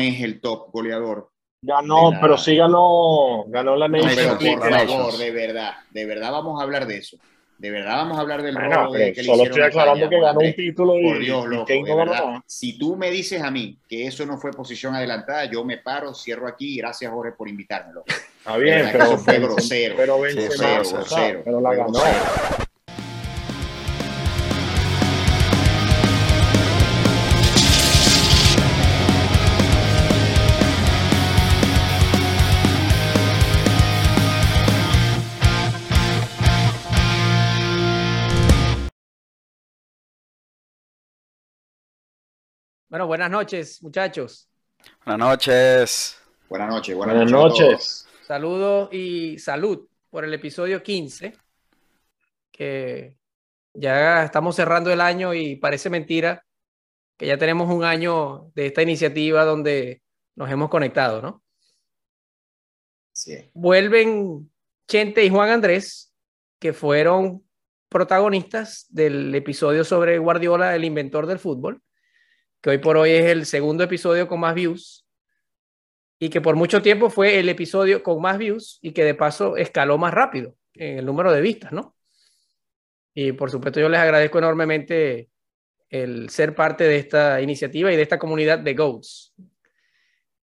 no es el top goleador. Ganó, pero sí ganó, ganó la Nation Por favor, de verdad, de verdad vamos a hablar de eso. De verdad vamos a hablar del bueno, que Solo estoy aclarando que ganó un título y, por Dios, loco, no Si tú me dices a mí que eso no fue posición adelantada, yo me paro, cierro aquí. Gracias, Jorge, por invitármelo. Está bien, pero, eso fue grosero. Pero, grosero, grosero, pero la ganó. Bueno, buenas noches, muchachos. Buenas noches. Buenas noches. Buenas, noches. Saludos y salud por el episodio 15, que ya estamos cerrando el año y parece mentira que ya tenemos un año de esta iniciativa donde nos hemos conectado, ¿no? Sí. Vuelven Chente y Juan Andrés, que fueron protagonistas del episodio sobre Guardiola, el inventor del fútbol que hoy por hoy es el segundo episodio con más views y que por mucho tiempo fue el episodio con más views y que de paso escaló más rápido en el número de vistas, ¿no? Y por supuesto yo les agradezco enormemente el ser parte de esta iniciativa y de esta comunidad de GOATs.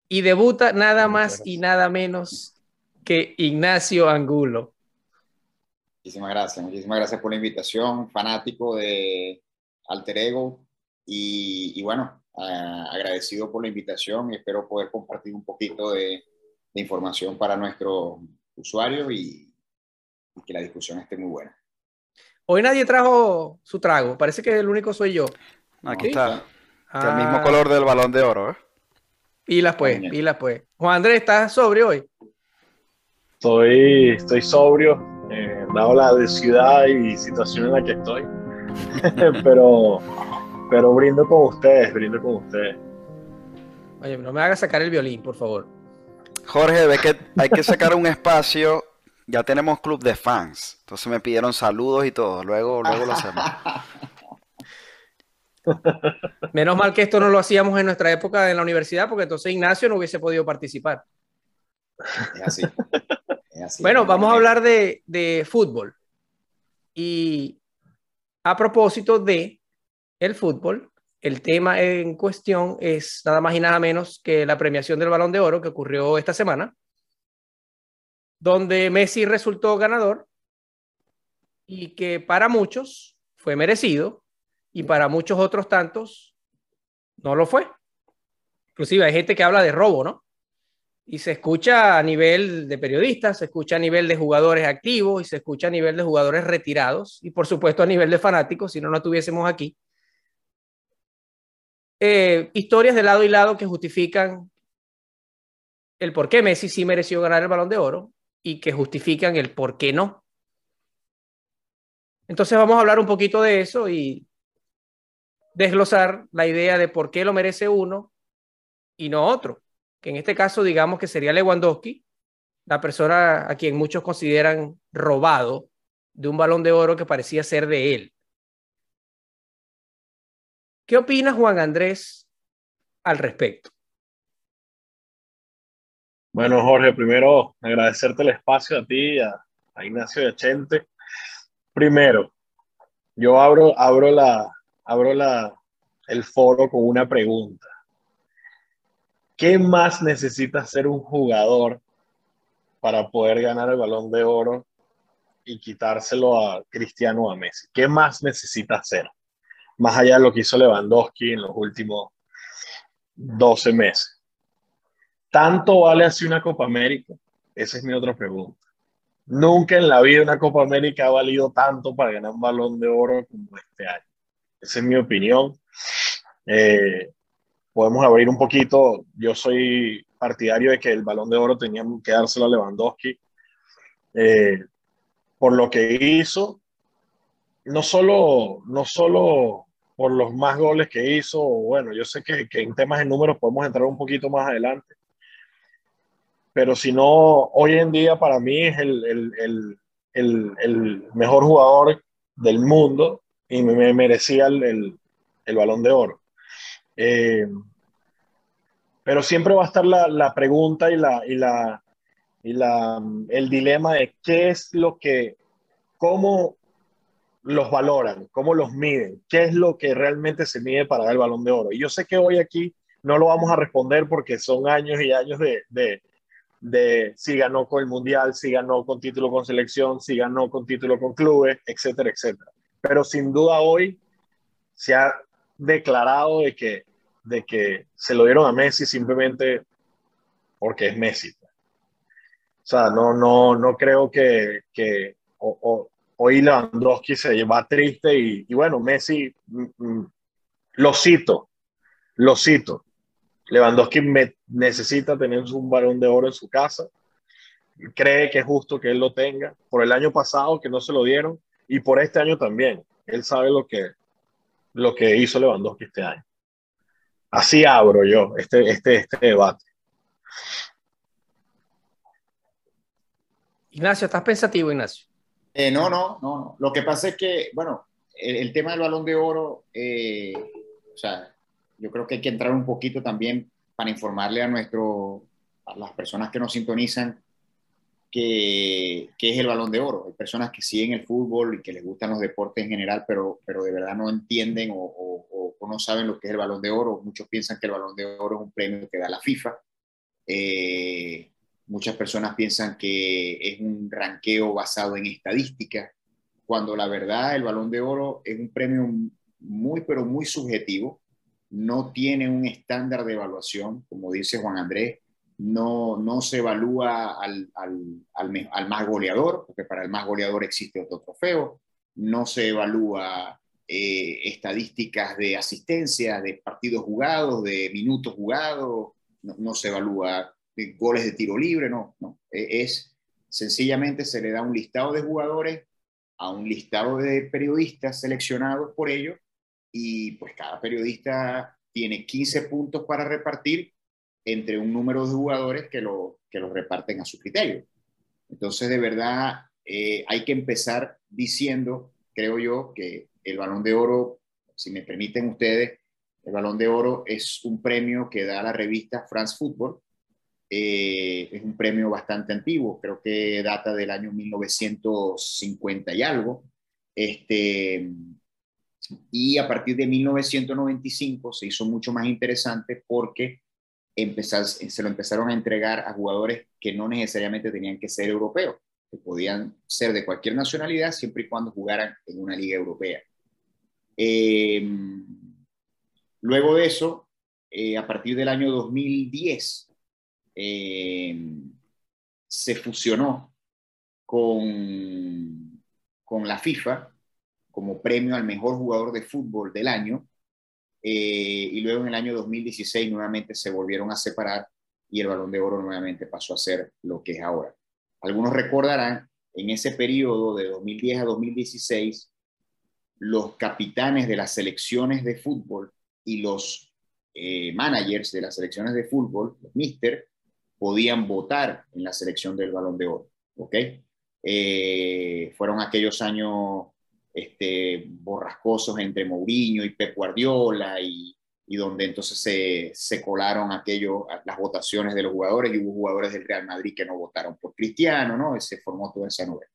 Y debuta nada más y nada menos que Ignacio Angulo. Muchísimas gracias, muchísimas gracias por la invitación, fanático de Alter Ego, y, bueno, agradecido por la invitación y espero poder compartir un poquito de, información para nuestros usuarios y, que la discusión esté muy buena. Hoy nadie trajo su trago, parece que el único soy yo. Aquí está. el mismo ah. color del balón de oro, ¿eh? Pilas pues, pilas pues. Juan Andrés, ¿estás sobrio hoy? Estoy, estoy sobrio, eh, dado la ciudad y situación en la que estoy. Pero pero brindo con ustedes, brindo con ustedes. Oye, no me hagas sacar el violín, por favor. Jorge, ve que hay que sacar un espacio. Ya tenemos club de fans. Entonces me pidieron saludos y todo. Luego, luego lo hacemos. Menos mal que esto no lo hacíamos en nuestra época en la universidad, porque entonces Ignacio no hubiese podido participar. Es así. Es así. Bueno, vamos a hablar de, de fútbol. Y a propósito de el fútbol. El tema en cuestión es nada más y nada menos que la premiación del Balón de Oro que ocurrió esta semana, donde Messi resultó ganador y que para muchos fue merecido y para muchos otros tantos no lo fue. Inclusive hay gente que habla de robo, ¿no? Y se escucha a nivel de periodistas, se escucha a nivel de jugadores activos y se escucha a nivel de jugadores retirados y por supuesto a nivel de fanáticos, si no, no tuviésemos aquí eh, historias de lado y lado que justifican el por qué Messi sí mereció ganar el balón de oro y que justifican el por qué no. Entonces vamos a hablar un poquito de eso y desglosar la idea de por qué lo merece uno y no otro, que en este caso digamos que sería Lewandowski, la persona a quien muchos consideran robado de un balón de oro que parecía ser de él. ¿Qué opina Juan Andrés al respecto? Bueno, Jorge, primero agradecerte el espacio a ti, a, a Ignacio a Chente. Primero, yo abro, abro, la, abro la, el foro con una pregunta. ¿Qué más necesita ser un jugador para poder ganar el balón de oro y quitárselo a Cristiano o a Messi? ¿Qué más necesita hacer? Más allá de lo que hizo Lewandowski en los últimos 12 meses. ¿Tanto vale así una Copa América? Esa es mi otra pregunta. Nunca en la vida una Copa América ha valido tanto para ganar un balón de oro como este año. Esa es mi opinión. Eh, podemos abrir un poquito. Yo soy partidario de que el balón de oro tenía que dárselo a Lewandowski eh, por lo que hizo. No solo, no solo por los más goles que hizo. Bueno, yo sé que, en temas de números podemos entrar un poquito más adelante. Pero si no, hoy en día para mí es el, mejor jugador del mundo y me, merecía el, balón de oro. Eh, pero siempre va a estar la, la pregunta y, la, y, la, y la, el dilema de qué es lo que, cómo los valoran, cómo los miden, qué es lo que realmente se mide para dar el balón de oro. Y yo sé que hoy aquí no lo vamos a responder porque son años y años de, de, de si ganó con el Mundial, si ganó con título con selección, si ganó con título con clubes, etcétera, etcétera. Pero sin duda hoy se ha declarado de que de que se lo dieron a Messi simplemente porque es Messi. O sea, no, no, no creo que, que hoy Lewandowski se va triste y, bueno, Messi, mm, mm, lo cito, lo cito. Lewandowski necesita tener un balón de oro en su casa. Cree que es justo que él lo tenga. Por el año pasado que no se lo dieron y por este año también. Él sabe lo que, lo que hizo Lewandowski este año. Así abro yo este, este, este debate. Ignacio, ¿estás pensativo, Ignacio? Eh, no, no, no. Lo que pasa es que, bueno, el, tema del balón de oro, eh, o sea, yo creo que hay que entrar un poquito también para informarle a nuestro, a las personas que nos sintonizan, que, que, es el balón de oro. Hay personas que siguen el fútbol y que les gustan los deportes en general, pero, pero de verdad no entienden o, no saben lo que es el balón de oro. Muchos piensan que el balón de oro es un premio que da la FIFA. Eh, muchas personas piensan que es un ranqueo basado en estadísticas, cuando la verdad el balón de oro es un premio muy, pero muy subjetivo. No tiene un estándar de evaluación, como dice Juan Andrés no, no se evalúa al, al, al, más goleador, porque para el más goleador existe otro trofeo, no se evalúa eh, estadísticas de asistencia, de partidos jugados, de minutos jugados, no, se evalúa goles de tiro libre, no, no, e, es sencillamente se le da un listado de jugadores a un listado de periodistas seleccionados por ellos y pues cada periodista tiene 15 puntos para repartir entre un número de jugadores que lo, que lo reparten a su criterio. Entonces, de verdad, eh, hay que empezar diciendo, creo yo, que el balón de oro, si me permiten ustedes, el balón de oro es un premio que da la revista France Football. Eh, es un premio bastante antiguo, creo que data del año 1950 y algo. Este, y a partir de 1995 se hizo mucho más interesante porque se lo empezaron a entregar a jugadores que no necesariamente tenían que ser europeos, que podían ser de cualquier nacionalidad siempre y cuando jugaran en una liga europea. Eh, luego de eso, eh, a partir del año 2010, eh, se fusionó con, con la FIFA como premio al mejor jugador de fútbol del año eh, y luego en el año 2016 nuevamente se volvieron a separar y el balón de oro nuevamente pasó a ser lo que es ahora. Algunos recordarán, en ese periodo de 2010 a 2016, los capitanes de las selecciones de fútbol y los eh, managers de las selecciones de fútbol, los mister, podían votar en la selección del balón de oro. ¿ok? Eh, fueron aquellos años este, borrascosos entre Mourinho y Pep Guardiola y, y donde entonces se, se, colaron aquello, las votaciones de los jugadores y hubo jugadores del Real Madrid que no votaron por Cristiano, ¿no? Se formó toda esa novela.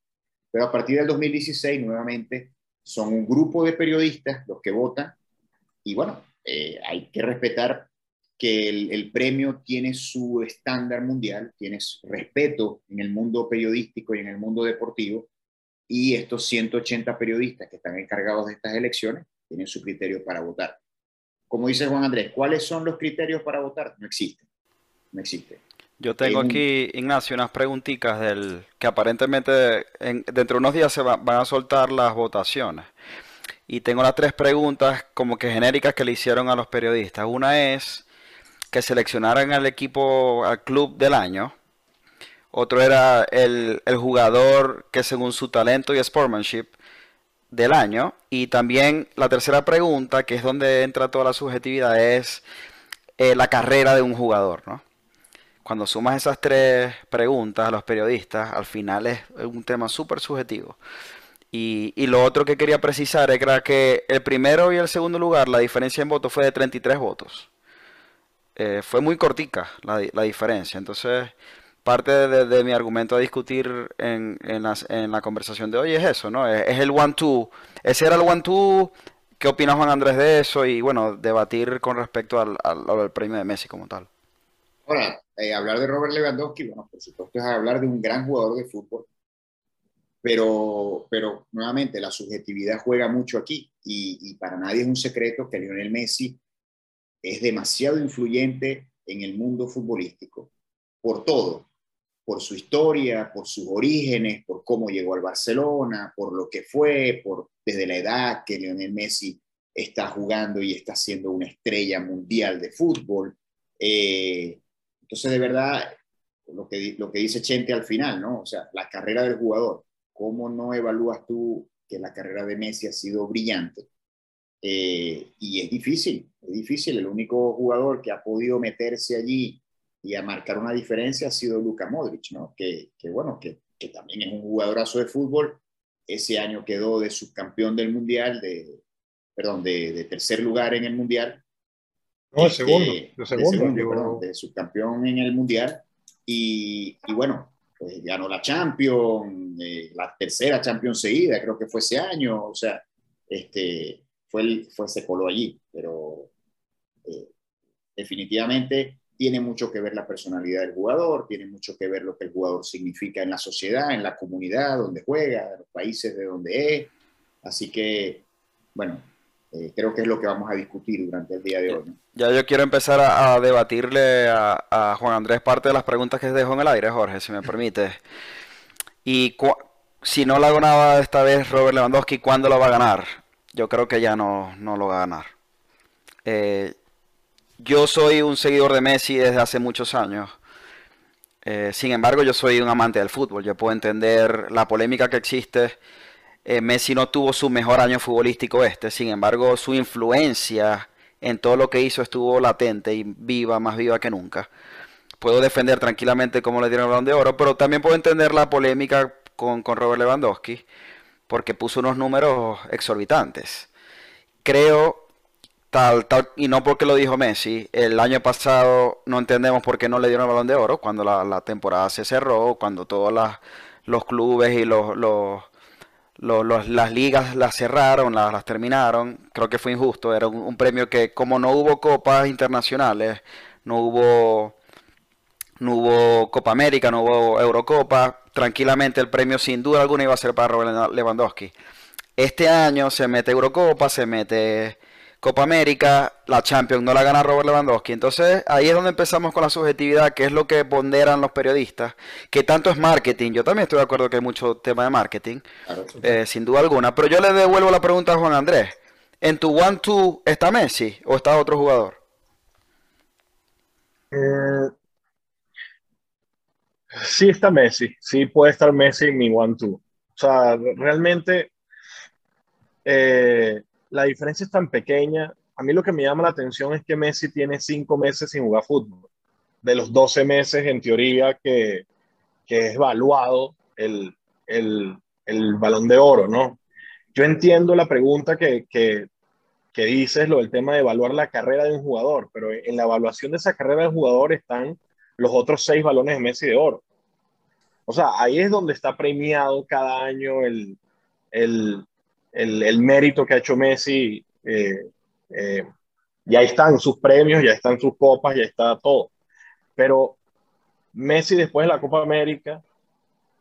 Pero a partir del 2016, nuevamente, son un grupo de periodistas los que votan y bueno, eh, hay que respetar que el, el, premio tiene su estándar mundial, tiene respeto en el mundo periodístico y en el mundo deportivo y estos 180 periodistas que están encargados de estas elecciones tienen su criterio para votar. Como dice Juan Andrés, ¿cuáles son los criterios para votar? No existen. No existe. Yo tengo aquí, Ignacio, unas preguntitas del que aparentemente dentro de unos días se van a soltar las votaciones. Y tengo las tres preguntas como que genéricas que le hicieron a los periodistas. Una es que seleccionaran al equipo, al club del año otro era el, jugador que según su talento y sportsmanship del año. Y también la tercera pregunta, que es donde entra toda la subjetividad, es eh, la carrera de un jugador, ¿no? Cuando sumas esas tres preguntas a los periodistas, al final es un tema súper subjetivo. Y, y, lo otro que quería precisar era que el primero y el segundo lugar, la diferencia en votos fue de 33 votos. Eh, fue muy cortica la, diferencia. Entonces, parte de, mi argumento a discutir en, la, conversación de hoy es eso, ¿no? Es, el one-two. Ese era el one-two. ¿Qué opina Juan Andrés de eso? Y bueno, debatir con respecto al, al, premio de Messi como tal. Ahora, eh, hablar de Robert Lewandowski, bueno, por supuesto es hablar de un gran jugador de fútbol, pero, pero nuevamente la subjetividad juega mucho aquí y, y para nadie es un secreto que Lionel Messi es demasiado influyente en el mundo futbolístico, por todo, por su historia, por sus orígenes, por cómo llegó al Barcelona, por lo que fue, por desde la edad que Lionel Messi está jugando y está siendo una estrella mundial de fútbol. Eh, entonces, de verdad, lo que, dice Chente al final, ¿no? O sea, la carrera del jugador, ¿cómo no evalúas tú que la carrera de Messi ha sido brillante? Eh, y es difícil, es difícil. El único jugador que ha podido meterse allí y a marcar una diferencia ha sido Luka Modric, ¿no? Que, que bueno, que, que, también es un jugadorazo de fútbol. Ese año quedó de subcampeón del Mundial, de, perdón, de, de tercer lugar en el Mundial. No, este, segundo, de segundo, de subcampeón en el Mundial. Y, y bueno, pues ganó la Champions, eh, la tercera Champions seguida, creo que fue ese año. O sea, este, fue, fue se coló allí, pero definitivamente tiene mucho que ver la personalidad del jugador, tiene mucho que ver lo que el jugador significa en la sociedad, en la comunidad donde juega, en los países de donde es. Así que, bueno, eh, creo que es lo que vamos a discutir durante el día de hoy. Ya yo quiero empezar a, debatirle a, Juan Andrés parte de las preguntas que dejó en el aire, Jorge, si me permite. Y si no la ganaba esta vez Robert Lewandowski, ¿cuándo lo va a ganar? yo creo que ya no, lo va a ganar. Eh, yo soy un seguidor de Messi desde hace muchos años. Eh, sin embargo, yo soy un amante del fútbol. Yo puedo entender la polémica que existe. Eh, Messi no tuvo su mejor año futbolístico este. Sin embargo, su influencia en todo lo que hizo estuvo latente y viva, más viva que nunca. Puedo defender tranquilamente cómo le dieron el balón de oro, pero también puedo entender la polémica con, con Robert Lewandowski porque puso unos números exorbitantes. Creo, tal, tal, y no porque lo dijo Messi, el año pasado no entendemos por qué no le dieron el balón de oro cuando la, temporada se cerró, cuando todos los clubes y los, las ligas las cerraron, las, terminaron. Creo que fue injusto, era un premio que como no hubo copas internacionales, no hubo no hubo Copa América, no hubo Eurocopa, tranquilamente el premio sin duda alguna iba a ser para Robert Lewandowski. Este año se mete Eurocopa, se mete Copa América, la Champions no la gana Robert Lewandowski. Entonces ahí es donde empezamos con la subjetividad, que es lo que ponderan los periodistas, que tanto es marketing. Yo también estoy de acuerdo que hay mucho tema de marketing, eh, sin duda alguna. Pero yo le devuelvo la pregunta a Juan Andrés. ¿En tu one-two está Messi o está otro jugador? Eh, Sí está Messi, sí puede estar Messi en mi one-two. O sea, realmente eh, la diferencia es tan pequeña. A mí lo que me llama la atención es que Messi tiene cinco meses sin jugar fútbol. De los 12 meses, en teoría, que, que es evaluado el, el, el, balón de oro, ¿no? Yo entiendo la pregunta que, que, que dices, lo del tema de evaluar la carrera de un jugador, pero en la evaluación de esa carrera de jugador están los otros seis balones de Messi de oro. O sea, ahí es donde está premiado cada año el, el, el, mérito que ha hecho Messi. Eh, eh, ya están sus premios, ya están sus copas, ya está todo. Pero Messi después de la Copa América,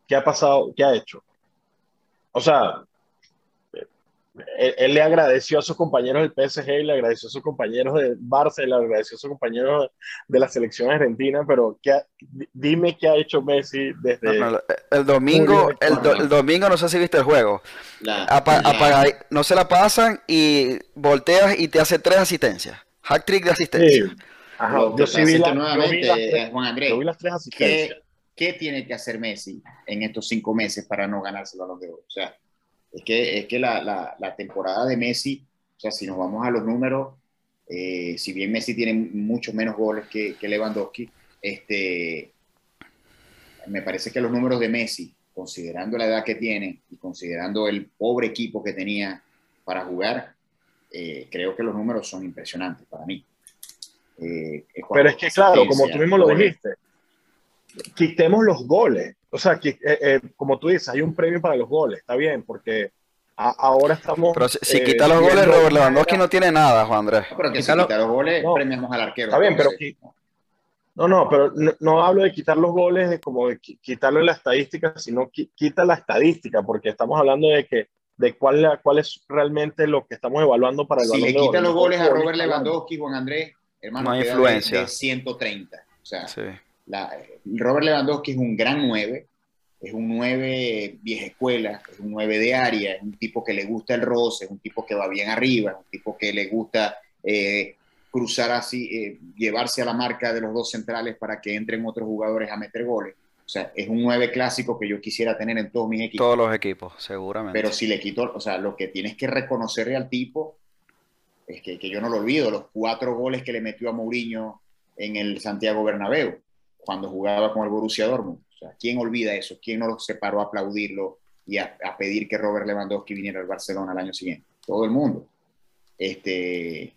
¿qué ha pasado? ¿Qué ha hecho? O sea, él, le agradeció a sus compañeros del PSG y le agradeció a sus compañeros de Barça y le agradeció a sus compañeros de la selección argentina, pero ¿qué dime qué ha hecho Messi desde... el domingo, el, domingo no sé si viste el juego. no se la pasan y volteas y te hace tres asistencias. Hack trick de asistencia. yo sí vi, nuevamente, Juan Andrés, las tres asistencias. ¿qué, ¿Qué tiene que hacer Messi en estos cinco meses para no ganarse el balón de oro? O sea, es que, es que la, la, temporada de Messi, o sea, si nos vamos a los números, eh, si bien Messi tiene muchos menos goles que, que, Lewandowski, este, me parece que los números de Messi, considerando la edad que tiene y considerando el pobre equipo que tenía para jugar, eh, creo que los números son impresionantes para mí. Eh, Pero es que, claro, como tú mismo lo dijiste, quitemos los goles. O sea, que, eh, eh, como tú dices, hay un premio para los goles, está bien, porque ahora estamos. Pero si, quita los goles, Robert Lewandowski no tiene nada, Juan Andrés. pero que si quita los goles, premiamos al arquero. Está bien, pero. No, no, pero no, hablo de quitar los goles, de como de quitarlo en la estadística, sino quita la estadística, porque estamos hablando de que de cuál, cuál es realmente lo que estamos evaluando para el Si le quita los goles a Robert Lewandowski, Juan Andrés, hermano, no influencia. De, 130. O sea, Robert Lewandowski es un gran 9, es un 9 vieja escuela, es un 9 de área, es un tipo que le gusta el roce, es un tipo que va bien arriba, es un tipo que le gusta eh, cruzar así, eh, llevarse a la marca de los dos centrales para que entren otros jugadores a meter goles. O sea, es un 9 clásico que yo quisiera tener en todos mis equipos. Todos los equipos, seguramente. Pero si le quito, o sea, lo que tienes que reconocerle al tipo es que, que yo no lo olvido, los cuatro goles que le metió a Mourinho en el Santiago Bernabéu, cuando jugaba con el Borussia Dortmund. O sea, ¿quién olvida eso? ¿Quién no se paró a aplaudirlo y a, pedir que Robert Lewandowski viniera al Barcelona el año siguiente? Todo el mundo. Este,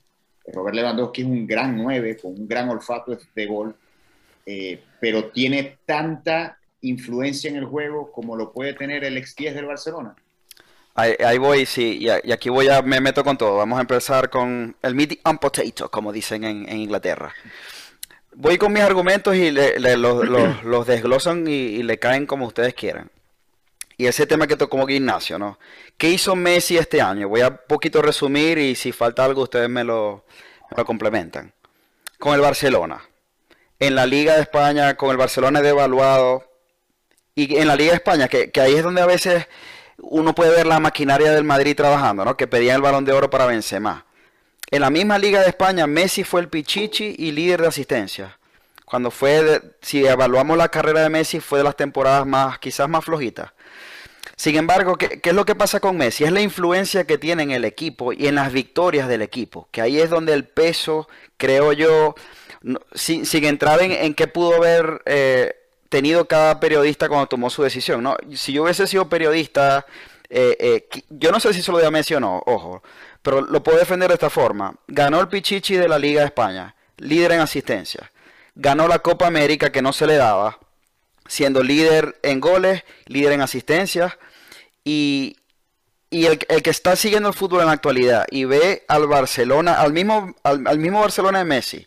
Robert Lewandowski es un gran 9, con un gran olfato de gol, eh, pero tiene tanta influencia en el juego como lo puede tener el ex 10 del Barcelona. Ahí, voy, sí, y, aquí voy a, me meto con todo. Vamos a empezar con el meat and potato, como dicen en, Inglaterra. Voy con mis argumentos y los, desglosan y, le caen como ustedes quieran. Y ese tema que tocó como Ignacio, ¿no? ¿Qué hizo Messi este año? Voy a poquito resumir y si falta algo ustedes me lo, me lo complementan. Con el Barcelona en la Liga de España con el Barcelona devaluado y en la Liga de España, que, ahí es donde a veces uno puede ver la maquinaria del Madrid trabajando, ¿no? Que pedían el balón de oro para Benzema. En la misma Liga de España, Messi fue el pichichi y líder de asistencia. Cuando fue, si evaluamos la carrera de Messi, fue de las temporadas más, quizás más flojitas. Sin embargo, ¿qué, ¿qué, es lo que pasa con Messi? Es la influencia que tiene en el equipo y en las victorias del equipo, que ahí es donde el peso, creo yo, sin, entrar en, qué pudo haber eh, tenido cada periodista cuando tomó su decisión. ¿no? Si yo hubiese sido periodista, eh, eh, yo no sé si se lo había mencionado, ojo, pero lo puedo defender de esta forma. Ganó el Pichichi de la Liga de España, líder en asistencia. Ganó la Copa América que no se le daba, siendo líder en goles, líder en asistencias. Y, el, que está siguiendo el fútbol en la actualidad y ve al Barcelona, al mismo, al mismo Barcelona de Messi,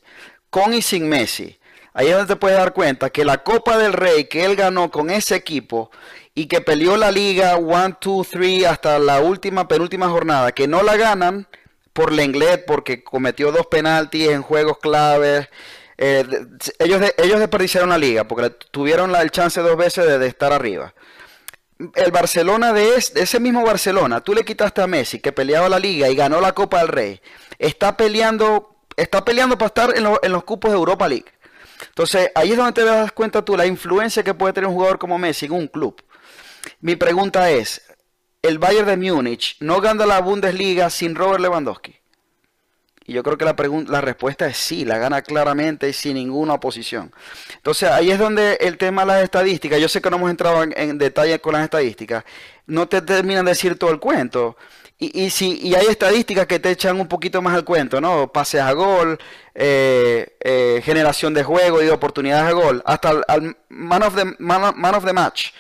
con y sin Messi. Ahí es donde te puedes dar cuenta que la Copa del Rey que él ganó con ese equipo y que peleó la liga 1, 2, 3 hasta la última, penúltima jornada, que no la ganan por Lenglet porque cometió dos penaltis en juegos claves. Eh, ellos, ellos desperdiciaron la liga porque tuvieron la, el chance dos veces de, estar arriba. El Barcelona de, ese mismo Barcelona, tú le quitaste a Messi que peleaba la liga y ganó la Copa del Rey. Está peleando está peleando para estar en, los cupos de Europa League. Entonces, ahí es donde te das cuenta tú la influencia que puede tener un jugador como Messi en un club. Mi pregunta es, ¿el Bayern de Múnich no gana la Bundesliga sin Robert Lewandowski? Y yo creo que la, la respuesta es sí, la gana claramente y sin ninguna oposición. Entonces ahí es donde el tema de las estadísticas, yo sé que no hemos entrado en, en detalle con las estadísticas, no te terminan de decir todo el cuento. Y, y, si, y hay estadísticas que te echan un poquito más al cuento, ¿no? Pases a gol, eh, eh, generación de juego y de oportunidades de gol. Hasta el man, of the, man, of the match.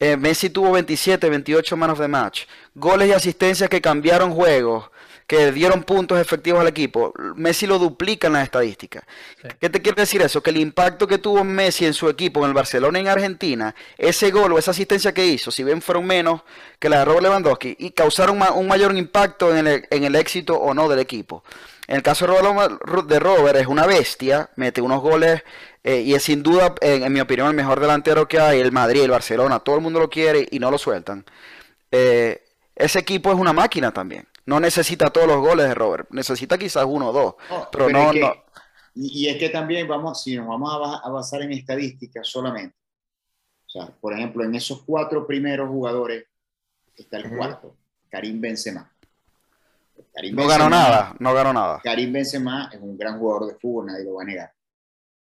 Eh, Messi tuvo 27, 28 man of the match. Goles y asistencias que cambiaron juegos que dieron puntos efectivos al equipo, Messi lo duplica en las estadísticas. ¿Qué te quiere decir eso? Que el impacto que tuvo Messi en su equipo, en el Barcelona y en Argentina, ese gol o esa asistencia que hizo, si bien fueron menos que la de Robert Lewandowski, y causaron un mayor impacto en el, éxito o no del equipo. En el caso de Robert, es una bestia, mete unos goles eh, y es sin duda, en, mi opinión, el mejor delantero que hay, el Madrid, el Barcelona, todo el mundo lo quiere y no lo sueltan. Eh, ese equipo es una máquina también. No necesita todos los goles de Robert, necesita quizás uno o dos. pero, no, Y, es que también vamos, si nos vamos a, basar en estadísticas solamente, o sea, por ejemplo, en esos cuatro primeros jugadores está el cuarto, Karim Benzema. No ganó nada, no ganó nada. Karim Benzema es un gran jugador de fútbol, nadie lo va a negar.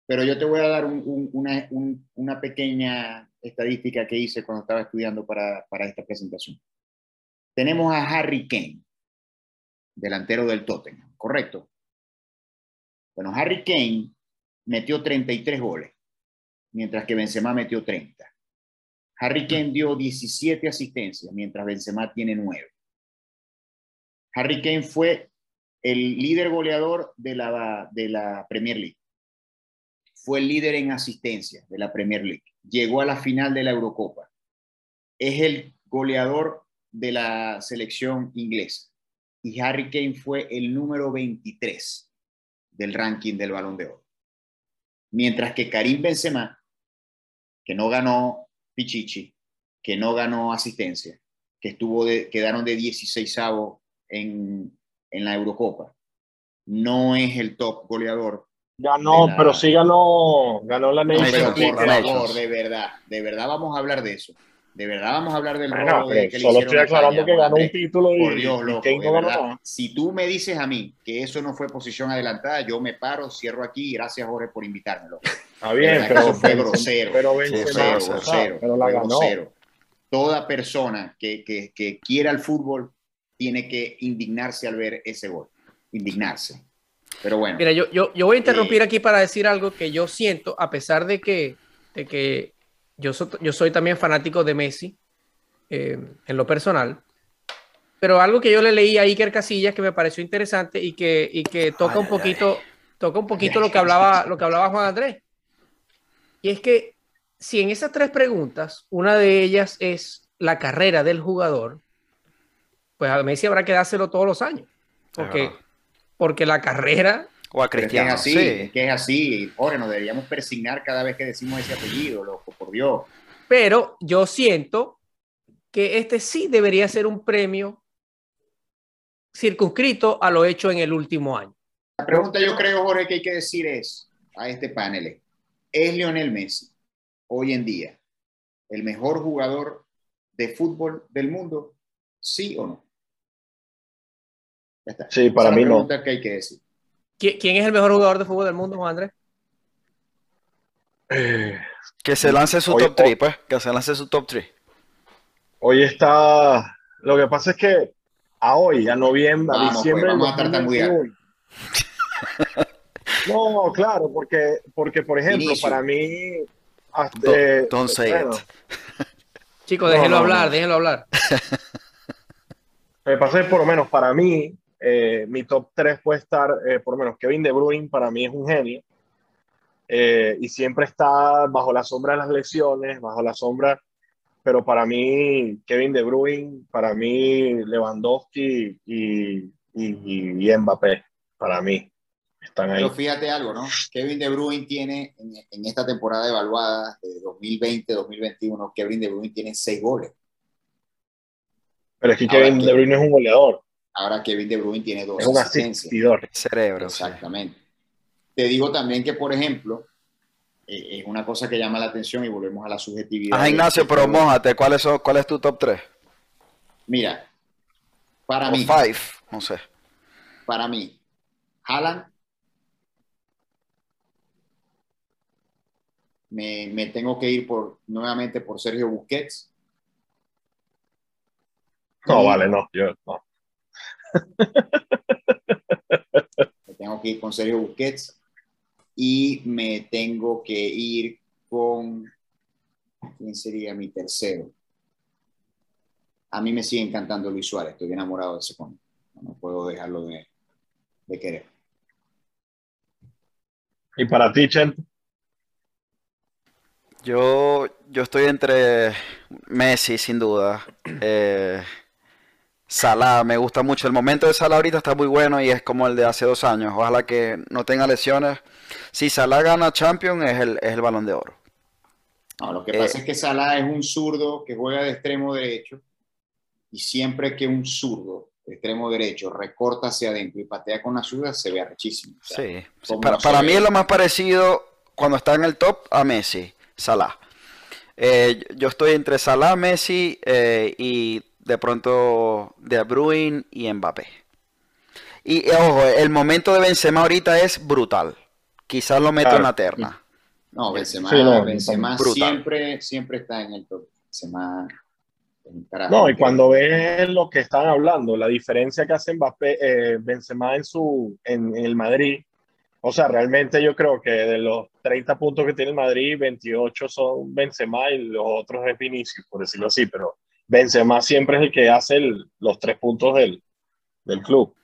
Pero yo te voy a dar una, una, pequeña estadística que hice cuando estaba estudiando para, para esta presentación. Tenemos a Harry Kane, delantero del Tottenham, ¿correcto? Bueno, Harry Kane metió 33 goles, mientras que Benzema metió 30. Harry Kane dio 17 asistencias, mientras Benzema tiene 9. Harry Kane fue el líder goleador de la, de la Premier League. Fue el líder en asistencia de la Premier League. Llegó a la final de la Eurocopa. Es el goleador de la selección inglesa. Y Harry Kane fue el número 23 del ranking del Balón de Oro. Mientras que Karim Benzema, que no ganó Pichichi, que no ganó asistencia, que estuvo de, quedaron de 16 avos en, en la Eurocopa, no es el top goleador. Ganó, la... pero sí ganó, ganó la Nations League. Por favor, de verdad, de verdad vamos a hablar de eso. De verdad vamos a hablar del bueno, robo de que solo estoy aclarando que ganó un título y, por Dios, loco, y no ganó. Si tú me dices a mí que eso no fue posición adelantada, yo me paro, cierro aquí. Gracias, Jorge, por invitármelo. Está bien, pero eso fue grosero. Pero grosero, grosero, pero la ganó. grosero. Toda persona que, que, que quiera el fútbol tiene que indignarse al ver ese gol. Indignarse. Pero bueno. Mira, yo, yo, yo voy a interrumpir eh, aquí para decir algo que yo siento, a pesar de que, de que yo, so, yo soy también fanático de Messi eh, en lo personal, pero algo que yo le leí a Iker Casillas que me pareció interesante y que, y que toca ay, un poquito, ay. toca un poquito lo que hablaba, lo que hablaba Juan Andrés. Y es que si en esas tres preguntas, una de ellas es la carrera del jugador, pues a Messi habrá que dárselo todos los años. Porque, porque la carrera. O a Cristiano. Es así, sí. es que es así. Jorge, nos deberíamos persignar cada vez que decimos ese apellido, loco, por Dios. Pero yo siento que este sí debería ser un premio circunscrito a lo hecho en el último año. La pregunta yo creo, Jorge, que hay que decir es a este panel, ¿es Lionel Messi hoy en día el mejor jugador de fútbol del mundo? ¿Sí o no? Sí, para mí no. Que hay que decir. ¿Quién es el mejor jugador de fútbol del mundo, Juan Andrés? Eh, que se lance su hoy, top 3, pues. Que se lance su top 3. Hoy está. Lo que pasa es que a hoy, a noviembre, a vamos, diciembre. Pues, vamos a tartamudear. No, claro, porque, porque por ejemplo, Inicio. para mí. Hasta, Don't, don't say bueno, it. Chicos, déjenlo no, no, hablar, no. déjenlo hablar. Lo que pasa es que por lo menos para mí, eh, mi top 3 puede estar, eh, por lo menos Kevin De Bruyne para mí es un genio. Eh, y siempre está bajo la sombra de las lesiones, bajo la sombra, pero para mí Kevin De Bruyne, para mí Lewandowski y, y, y, y Mbappé, para mí están ahí. Pero fíjate algo, ¿no? Kevin De Bruyne tiene en, en esta temporada evaluada de 2020-2021, Kevin De Bruyne tiene 6 goles. Pero es que Kevin Ahora, De Bruyne es un goleador. Ahora Kevin De Bruyne tiene dos Es un asistencias. asistidor. Cerebro. Exactamente. Sí. Te digo también que, por ejemplo, eh, es una cosa que llama la atención y volvemos a la subjetividad. Ah, Ignacio, pero mójate, ¿cuál es, ¿cuál es tu top 3? Mira, para o mí. Five, no sé. Para mí, Haaland. Me, me tengo que ir por nuevamente por Sergio Busquets. No, vale, no, yo no. Me tengo que ir con Sergio Busquets y me tengo que ir con quién sería mi tercero. A mí me sigue encantando Luis Suárez, estoy enamorado de ese con. No puedo dejarlo de, de querer. ¿Y para ti, Chente? Yo, yo estoy entre Messi, sin duda. Eh, Salah, me gusta mucho. El momento de Salah ahorita está muy bueno y es como el de hace dos años. Ojalá que no tenga lesiones. Si Salah gana Champions, es el, es el balón de oro. No, lo que eh, pasa es que Salah es un zurdo que juega de extremo derecho y siempre que un zurdo de extremo derecho recorta hacia adentro y patea con la zurda, se ve arrechísimo. O sea, sí, sí. Para, no para mí es lo más parecido cuando está en el top a Messi, Salah. Eh, yo estoy entre Salah, Messi eh, y de pronto De Bruyne y Mbappé. Y ojo, el momento de Benzema ahorita es brutal. Quizás lo meto claro. en la terna. No, Benzema, sí, no, Benzema siempre, siempre está en el top. Benzema, no, y cuando ves lo que están hablando, la diferencia que hace Mbappé, eh, Benzema en, su, en, en, el Madrid O sea, realmente yo creo que de los 30 puntos que tiene el Madrid, 28 son Benzema y los otros es Vinicius, por decirlo así, pero Benzema siempre es el que hace los tres puntos del, del club.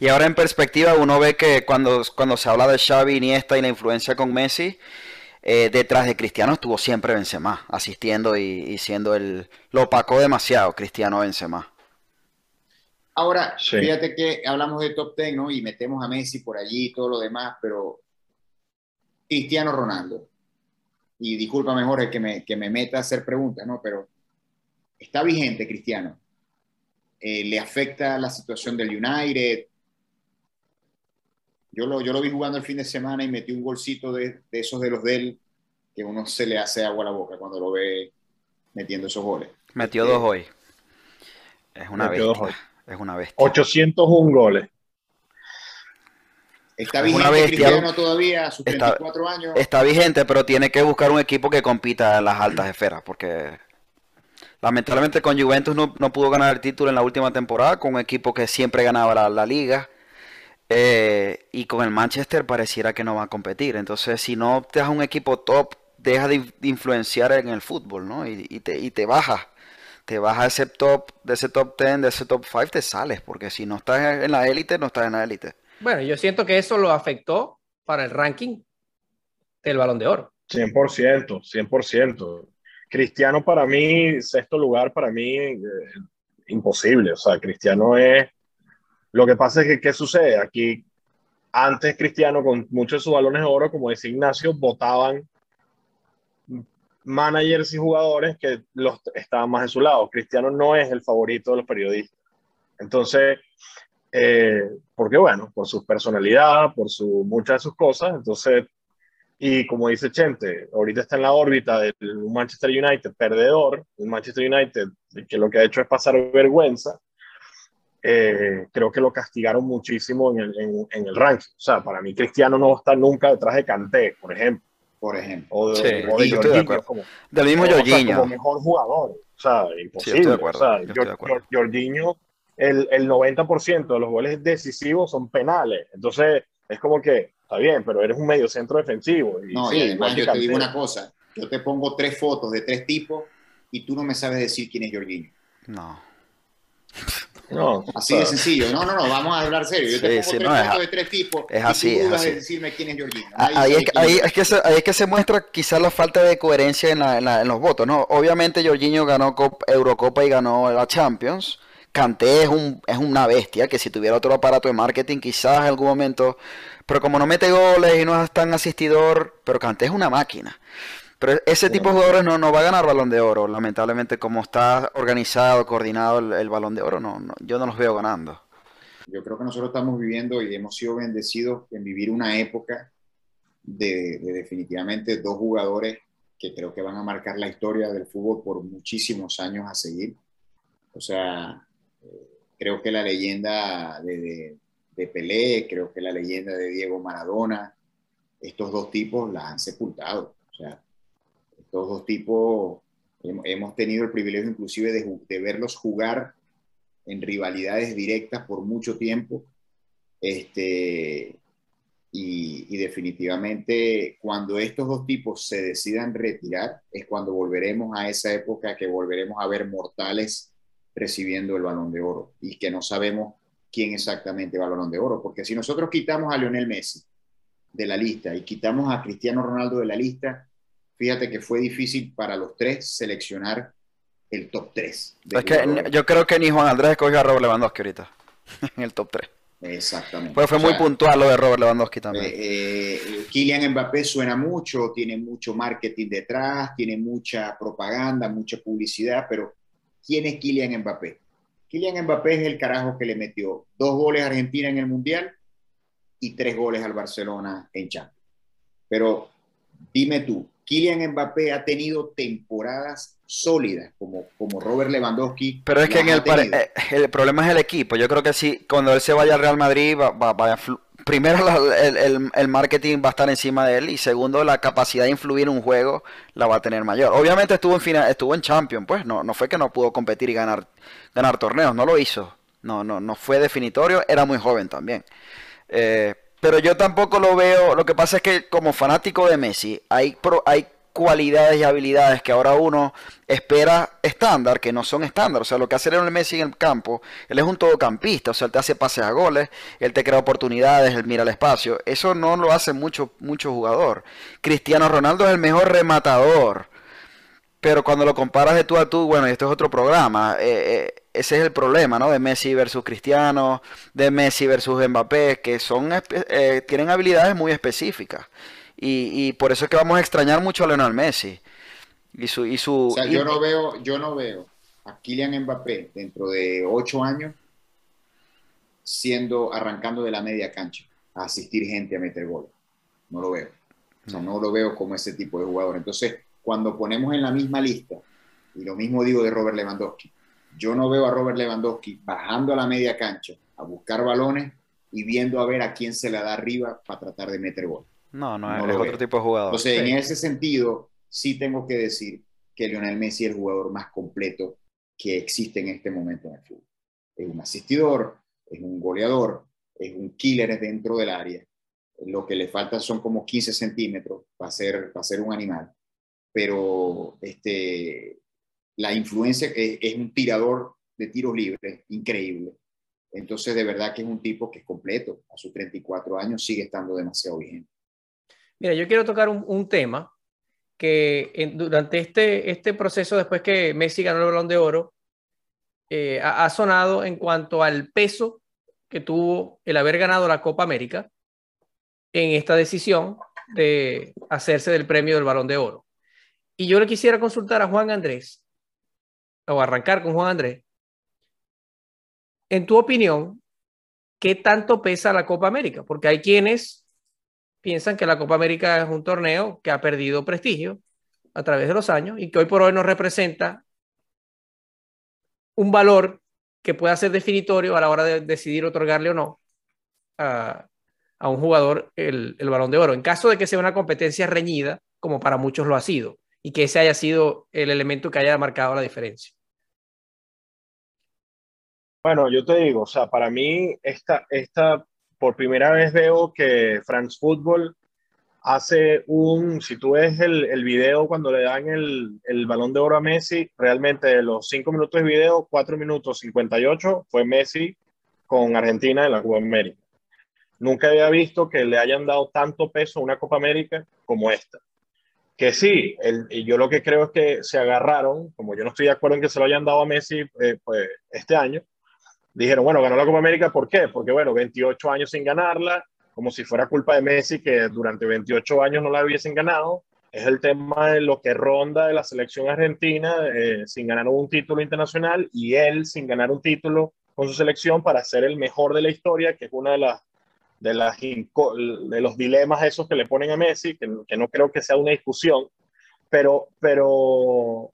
y, ahora en perspectiva uno ve que cuando, cuando se habla de Xavi, Iniesta y la influencia con Messi, eh, detrás de Cristiano estuvo siempre Benzema, asistiendo y, siendo el... Lo opacó demasiado Cristiano Benzema. Ahora, fíjate que hablamos de top 10, ¿no? Y metemos a Messi por allí y todo lo demás, pero Cristiano Ronaldo, y disculpa mejor que me, que me meta a hacer preguntas, ¿no? Pero está vigente Cristiano. Eh, le afecta la situación del United. Yo lo, yo lo vi jugando el fin de semana y metí un golcito de, de esos de los de él que uno se le hace agua a la boca cuando lo ve metiendo esos goles. Metió dos hoy. Es una bestia. Es una bestia. 801 goles. Está vigente Cristiano todavía a sus 34 años. Está vigente, pero tiene que buscar un equipo que compita en las altas esferas, porque lamentablemente con Juventus no, pudo ganar el título en la última temporada, con un equipo que siempre ganaba la, liga. Eh, y con el Manchester pareciera que no va a competir. Entonces, si no te das un equipo top, deja de, influenciar en el fútbol, ¿no? Y, te, y te baja te ese top, de ese top 10, de ese top 5, te sales, porque si no estás en la élite, no estás en la élite. Bueno, yo siento que eso lo afectó para el ranking del balón de oro. 100%, 100%. Cristiano para mí, sexto lugar para mí, eh, imposible. O sea, Cristiano es... Lo que pasa es que, ¿qué sucede? Aquí, antes Cristiano, con muchos de sus balones de oro, como decía Ignacio, votaban managers y jugadores que los estaban más de su lado. Cristiano no es el favorito de los periodistas. Entonces, eh, porque bueno, por su personalidad, por su, muchas de sus cosas, entonces, y como dice Chente, ahorita está en la órbita del Manchester United perdedor, un Manchester United que lo que ha hecho es pasar vergüenza, eh, creo que lo castigaron muchísimo en el, en el ranking. O sea, para mí Cristiano no va a estar nunca detrás de Canté, por ejemplo por ejemplo. O de, sí, o de Jorginho, como, del mismo Jorginho. como mejor jugador. O sea, imposible. Sí, de acuerdo, o sea, Jorginho, el, el 90% de los goles decisivos son penales. Entonces, es como que, está bien, pero eres un medio centro defensivo. Y, no, sí, y además yo te digo una cosa. Yo te pongo tres fotos de tres tipos y tú no me sabes decir quién es Jorginho. No. No, así de sencillo. No, no, no, vamos a hablar serio. Yo te pongo tres es, de tres tipos. Es así, y tú es De decirme quién es Jorginho. Ahí, es, ahí, es que se, ahí es que se muestra quizás la falta de coherencia en, la, en, los votos, ¿no? Obviamente Jorginho ganó Eurocopa y ganó la Champions. Kanté es, un, es una bestia que si tuviera otro aparato de marketing quizás en algún momento... Pero como no mete goles y no es tan asistidor, pero Kanté es una máquina. Pero ese tipo de jugadores no, no va a ganar balón de oro, lamentablemente, como está organizado, coordinado el, balón de oro, no, yo no los veo ganando. Yo creo que nosotros estamos viviendo y hemos sido bendecidos en vivir una época de, definitivamente dos jugadores que creo que van a marcar la historia del fútbol por muchísimos años a seguir. O sea, eh, creo que la leyenda de, de, de, Pelé, creo que la leyenda de Diego Maradona, estos dos tipos la han sepultado. O sea, estos dos tipos hemos tenido el privilegio inclusive de, verlos jugar en rivalidades directas por mucho tiempo. Este, y, definitivamente cuando estos dos tipos se decidan retirar es cuando volveremos a esa época que volveremos a ver mortales recibiendo el balón de oro y que no sabemos quién exactamente va al balón de oro, porque si nosotros quitamos a Lionel Messi de la lista y quitamos a Cristiano Ronaldo de la lista, fíjate que fue difícil para los tres seleccionar el top 3. Es que yo creo que ni Juan Andrés escogió a Robert Lewandowski ahorita, en el top 3. Exactamente. Pues fue muy puntual lo de Robert Lewandowski también. Eh, eh, Kylian Mbappé suena mucho, tiene mucho marketing detrás, tiene mucha propaganda, mucha publicidad, pero ¿quién es Kylian Mbappé? Kylian Mbappé es el carajo que le metió dos goles a Argentina en el Mundial y tres goles al Barcelona en Champions. Pero dime tú, Kylian Mbappé ha tenido temporadas sólidas, como, como Robert Lewandowski. Pero es que en el, eh, el, problema es el equipo. Yo creo que sí, cuando él se vaya al Real Madrid, va, primero el, el, marketing va a estar encima de él y segundo la capacidad de influir en un juego la va a tener mayor. Obviamente estuvo en final, estuvo en Champions, pues no, no fue que no pudo competir y ganar, ganar torneos, no lo hizo. No, no, no fue definitorio, era muy joven también. Eh, pero yo tampoco lo veo. Lo que pasa es que como fanático de Messi, hay, hay cualidades y habilidades que ahora uno espera estándar, que no son estándar. O sea, lo que hace Lionel Messi en el campo, él es un todocampista, o sea, él te hace pases a goles, él te crea oportunidades, él mira el espacio. Eso no lo hace mucho, mucho jugador. Cristiano Ronaldo es el mejor rematador. Pero cuando lo comparas de tú a tú, bueno, y esto es otro programa, eh, eh, ese es el problema, ¿no? De Messi versus Cristiano, de Messi versus Mbappé, que son eh, tienen habilidades muy específicas. Y, por eso es que vamos a extrañar mucho a Lionel Messi. Y su, y su, o sea, yo no veo, yo no veo a Kylian Mbappé dentro de ocho años siendo, arrancando de la media cancha, a asistir gente a meter gol. No lo veo. O sea, no lo veo como ese tipo de jugador. Entonces, cuando ponemos en la misma lista, y lo mismo digo de Robert Lewandowski, yo no veo a Robert Lewandowski bajando a la media cancha a buscar balones y viendo a ver a quién se le da arriba para tratar de meter gol. No, no, es otro tipo de jugador. Entonces, en ese sentido, sí tengo que decir que Lionel Messi es el jugador más completo que existe en este momento en el fútbol. Es un asistidor, es un goleador, es un killer dentro del área. Lo que le falta son como 15 centímetros para ser, para ser un animal. Pero este, la influencia es, es un tirador de tiros libres increíble. Entonces, de verdad que es un tipo que es completo. A sus 34 años sigue estando demasiado vigente. Mira, yo quiero tocar un, tema que durante este, este proceso, después que Messi ganó el balón de oro, eh, ha, sonado en cuanto al peso que tuvo el haber ganado la Copa América en esta decisión de hacerse del premio del balón de oro. Y yo le quisiera consultar a Juan Andrés, o arrancar con Juan Andrés, en tu opinión, ¿qué tanto pesa la Copa América? Porque hay quienes piensan que la Copa América es un torneo que ha perdido prestigio a través de los años y que hoy por hoy no representa un valor que pueda ser definitorio a la hora de decidir otorgarle o no a, un jugador el, el, balón de oro. En caso de que sea una competencia reñida, como para muchos lo ha sido, y que ese haya sido el elemento que haya marcado la diferencia. Bueno, yo te digo, o sea, para mí esta, esta por primera vez veo que France Football hace un, si tú ves el, el video cuando le dan el, el, balón de oro a Messi, realmente de los 5 minutos de video, 4 minutos 58 fue Messi con Argentina en la Copa América. Nunca había visto que le hayan dado tanto peso a una Copa América como esta. Que sí, el, yo lo que creo es que se agarraron, como yo no estoy de acuerdo en que se lo hayan dado a Messi eh, pues, este año, dijeron, bueno, ganó la Copa América, ¿por qué? Porque, bueno, 28 años sin ganarla, como si fuera culpa de Messi que durante 28 años no la hubiesen ganado. Es el tema de lo que ronda de la selección argentina eh, sin ganar un título internacional y él sin ganar un título con su selección para ser el mejor de la historia, que es una de las de, las, de los dilemas esos que le ponen a Messi, que, que no creo que sea una discusión, pero, pero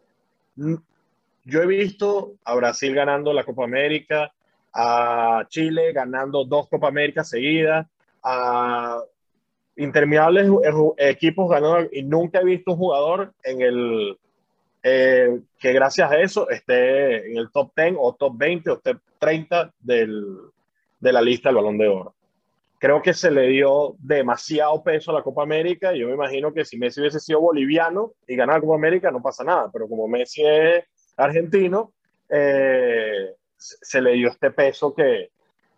yo he visto a Brasil ganando la Copa América, a Chile ganando dos Copa América seguidas, a interminables equipos ganando y nunca he visto un jugador en el eh, que gracias a eso esté en el top 10 o top 20 o top 30 del, de la lista del balón de oro. Creo que se le dio demasiado peso a la Copa América. Yo me imagino que si Messi hubiese sido boliviano y ganara la Copa América no pasa nada, pero como Messi es argentino, eh, se le dio este peso que,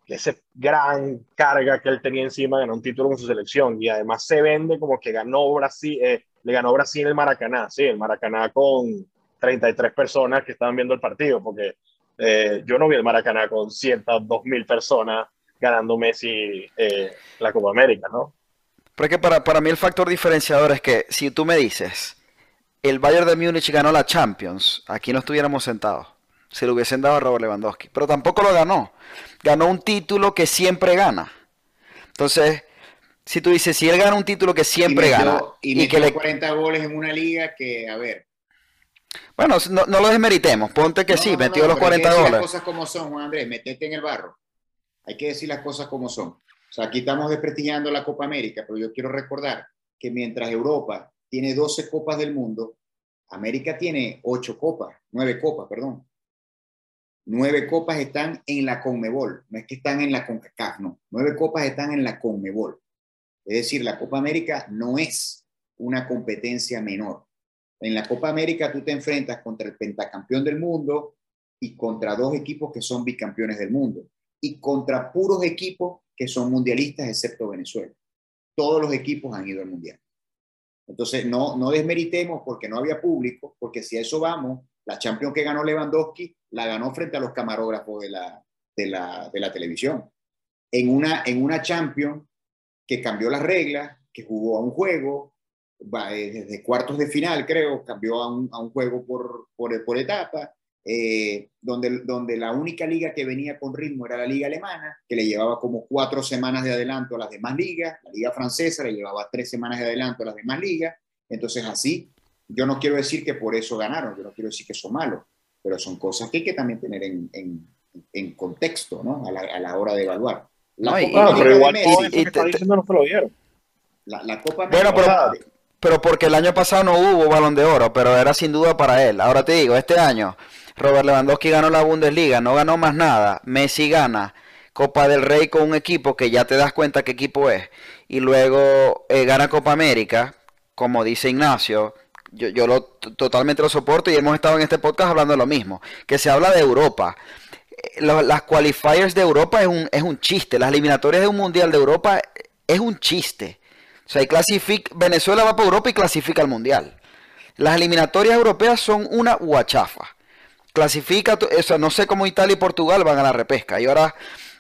que esa gran carga que él tenía encima ganó un título con su selección y además se vende como que ganó Brasil, eh, le ganó Brasil el Maracaná, sí, el Maracaná con 33 personas que estaban viendo el partido, porque eh, yo no vi el Maracaná con 102 mil personas ganando Messi eh, la Copa América, ¿no? Porque para, para mí el factor diferenciador es que si tú me dices, el Bayern de Múnich ganó la Champions, aquí no estuviéramos sentados se lo hubiesen dado a Robert Lewandowski. Pero tampoco lo ganó. Ganó un título que siempre gana. Entonces, si tú dices, si él gana un título que siempre gana. Y, que le 40 goles en una liga que, a ver. Bueno, no, lo desmeritemos. Ponte que sí, metió los 40 goles. Hay que decir las cosas como son, Juan Andrés. Metete en el barro. Hay que decir las cosas como son. O sea, aquí estamos desprestigiando la Copa América, pero yo quiero recordar que mientras Europa tiene 12 copas del mundo, América tiene 8 copas, 9 copas, perdón. Nueve copas están en la Conmebol, no es que están en la CONCACAF, no. Nueve copas están en la Conmebol. Es decir, la Copa América no es una competencia menor. En la Copa América tú te enfrentas contra el pentacampeón del mundo y contra dos equipos que son bicampeones del mundo y contra puros equipos que son mundialistas excepto Venezuela. Todos los equipos han ido al mundial. Entonces, no, no desmeritemos porque no había público, porque si a eso vamos, la Champions que ganó Lewandowski la ganó frente a los camarógrafos de la, de la, de la televisión. En una, en una Champions que cambió las reglas, que jugó a un juego, eh, desde cuartos de final, creo, cambió a un, a un juego por, por, etapa, eh, donde, donde la única liga que venía con ritmo era la liga alemana, que le llevaba como cuatro semanas de adelanto a las demás ligas, la liga francesa le llevaba tres semanas de adelanto a las demás ligas, entonces así, yo no quiero decir que por eso ganaron, yo no quiero decir que son malos, pero son cosas que hay que también tener en, en, en contexto, ¿no? A la, a la, hora de evaluar. La no, Copa pero igual Messi, todo eso que está diciendo no se lo vieron. La, la Copa bueno, pero, pero porque el año pasado no hubo balón de oro, pero era sin duda para él. Ahora te digo, este año Robert Lewandowski ganó la Bundesliga, no ganó más nada. Messi gana Copa del Rey con un equipo que ya te das cuenta qué equipo es. Y luego eh, gana Copa América, como dice Ignacio. Yo, yo lo, totalmente lo soporto y hemos estado en este podcast hablando de lo mismo. Que se habla de Europa. Eh, las qualifiers de Europa es un, es un chiste. Las eliminatorias de un mundial de Europa es un chiste. O sea, clasifica, Venezuela va para Europa y clasifica al mundial. Las eliminatorias europeas son una guachafa clasifica, o sea, no sé cómo Italia y Portugal van a la repesca. Y ahora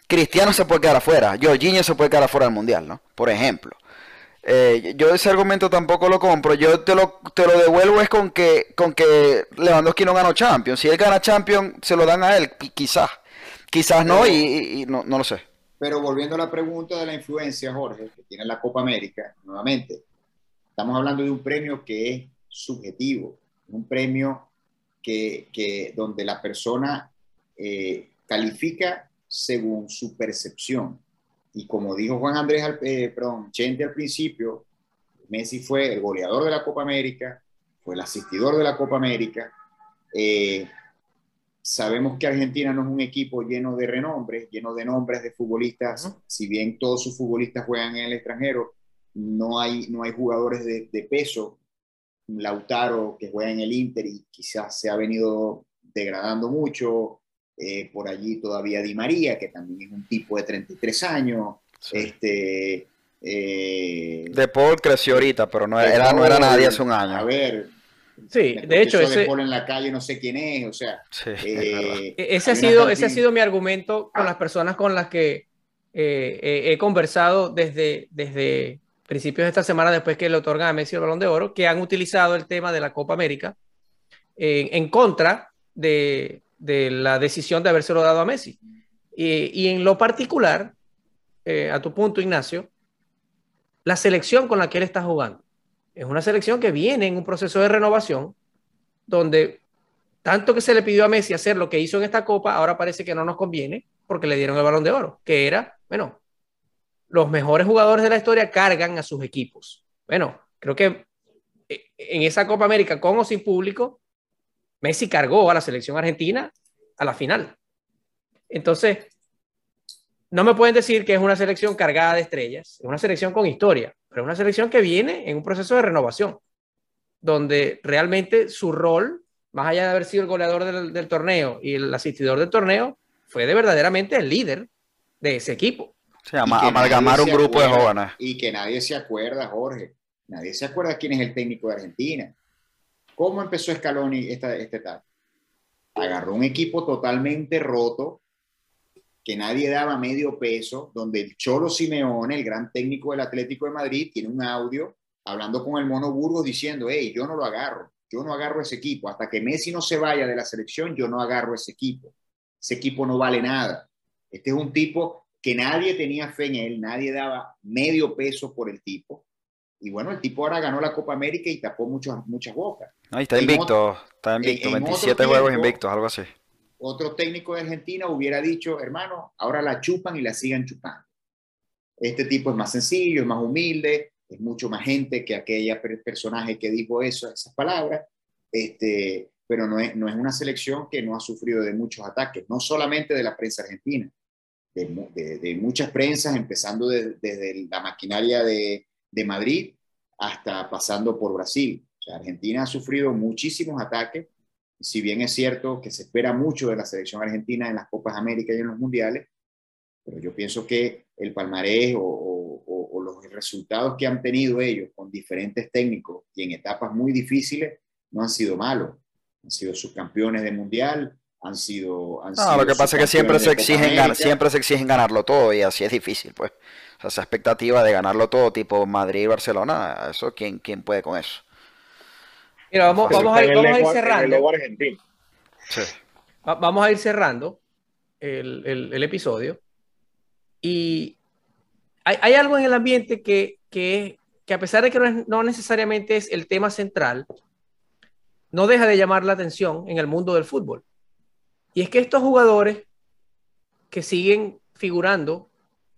Cristiano se puede quedar afuera, Jorginho se puede quedar afuera del Mundial, ¿no? Por ejemplo. Eh, yo ese argumento tampoco lo compro. Yo te lo, te lo devuelvo es con que, con que Lewandowski no ganó Champions. Si él gana Champions, se lo dan a él, quizás. Quizás no, y, y no, no, lo sé. Pero volviendo a la pregunta de la influencia, Jorge, que tiene la Copa América, nuevamente, estamos hablando de un premio que es subjetivo, un premio que, donde la persona eh, califica según su percepción. Y como dijo Juan Andrés, eh, perdón, Chente al principio, Messi fue el goleador de la Copa América, fue el asistidor de la Copa América. Eh, sabemos que Argentina no es un equipo lleno de renombre, lleno de nombres de futbolistas. Si bien todos sus futbolistas juegan en el extranjero, no hay, no hay jugadores de, de peso Lautaro que juega en el Inter y quizás se ha venido degradando mucho. Eh, por allí todavía Di María, que también es un tipo de 33 años. Este, eh, de Paul creció ahorita, pero no era, no era nadie hace un año. A ver. Sí, de hecho, ese... De Paul en la calle no sé quién es, o sea. Eh, e-, ese, ha sido, ese ha sido mi argumento con las personas con las que he conversado desde, desde principios de esta semana, después que le otorgan a Messi el balón de oro, que han utilizado el tema de la Copa América en, contra de, la decisión de habérselo dado a Messi. Y, en lo particular, eh, a tu punto, Ignacio, la selección con la que él está jugando es una selección que viene en un proceso de renovación donde tanto que se le pidió a Messi hacer lo que hizo en esta copa, ahora parece que no nos conviene porque le dieron el balón de oro, que era, bueno, los mejores jugadores de la historia cargan a sus equipos. Bueno, creo que eh, en esa Copa América, con o sin público, Messi cargó a la selección argentina a la final. Entonces, no me pueden decir que es una selección cargada de estrellas, es una selección con historia, pero es una selección que viene en un proceso de renovación, donde realmente su rol, más allá de haber sido el goleador del, del torneo y el asistidor del torneo, fue de verdaderamente el líder de ese equipo. Sí, amalgamar un grupo de jóvenes. Y que nadie se acuerda, Jorge. Nadie se acuerda quién es el técnico de Argentina. ¿Cómo empezó Scaloni esta, esta etapa? Agarró un equipo totalmente roto, que nadie daba medio peso, donde el Cholo Simeone, el gran técnico del Atlético de Madrid, tiene un audio hablando con el Mono Burgos diciendo, hey, yo no lo agarro, yo no agarro ese equipo. Hasta que Messi no se vaya de la selección, yo no agarro ese equipo. Ese equipo no vale nada. Este es un tipo que nadie tenía fe en él, nadie daba medio peso por el tipo. Y bueno, el tipo ahora ganó la Copa América y tapó muchas, muchas bocas. Ahí está invicto, está invicto, 27 juegos invictos, algo así. Otro técnico de Argentina hubiera dicho, hermano, ahora la chupan y la sigan chupando. Este tipo es más sencillo, es más humilde, es mucho más gente que aquella personaje que dijo eso, esas palabras. Este, pero no es, no es una selección que no ha sufrido de muchos ataques, no solamente de la prensa argentina, de, muchas prensas, empezando desde la maquinaria de, de Madrid hasta pasando por Brasil. Argentina ha sufrido muchísimos ataques, si bien es cierto que se espera mucho de la selección argentina en las Copas América y en los Mundiales, pero yo pienso que el palmarés o, los resultados que han tenido ellos con diferentes técnicos y en etapas muy difíciles no han sido malos. Han sido subcampeones de Mundial, han sido... no, lo que pasa es que siempre se, exigen siempre se exigen ganarlo todo y así es difícil, pues. O sea, esa expectativa de ganarlo todo, tipo Madrid Barcelona, eso, ¿quién, quién puede con eso? Mira, vamos, vamos, a, ir, vamos a ir cerrando. Vamos a ir cerrando el, el, el episodio. Y hay, hay, algo en el ambiente que, que, que a pesar de que no, no, necesariamente es el tema central, no deja de llamar la atención en el mundo del fútbol. Y es que estos jugadores que siguen figurando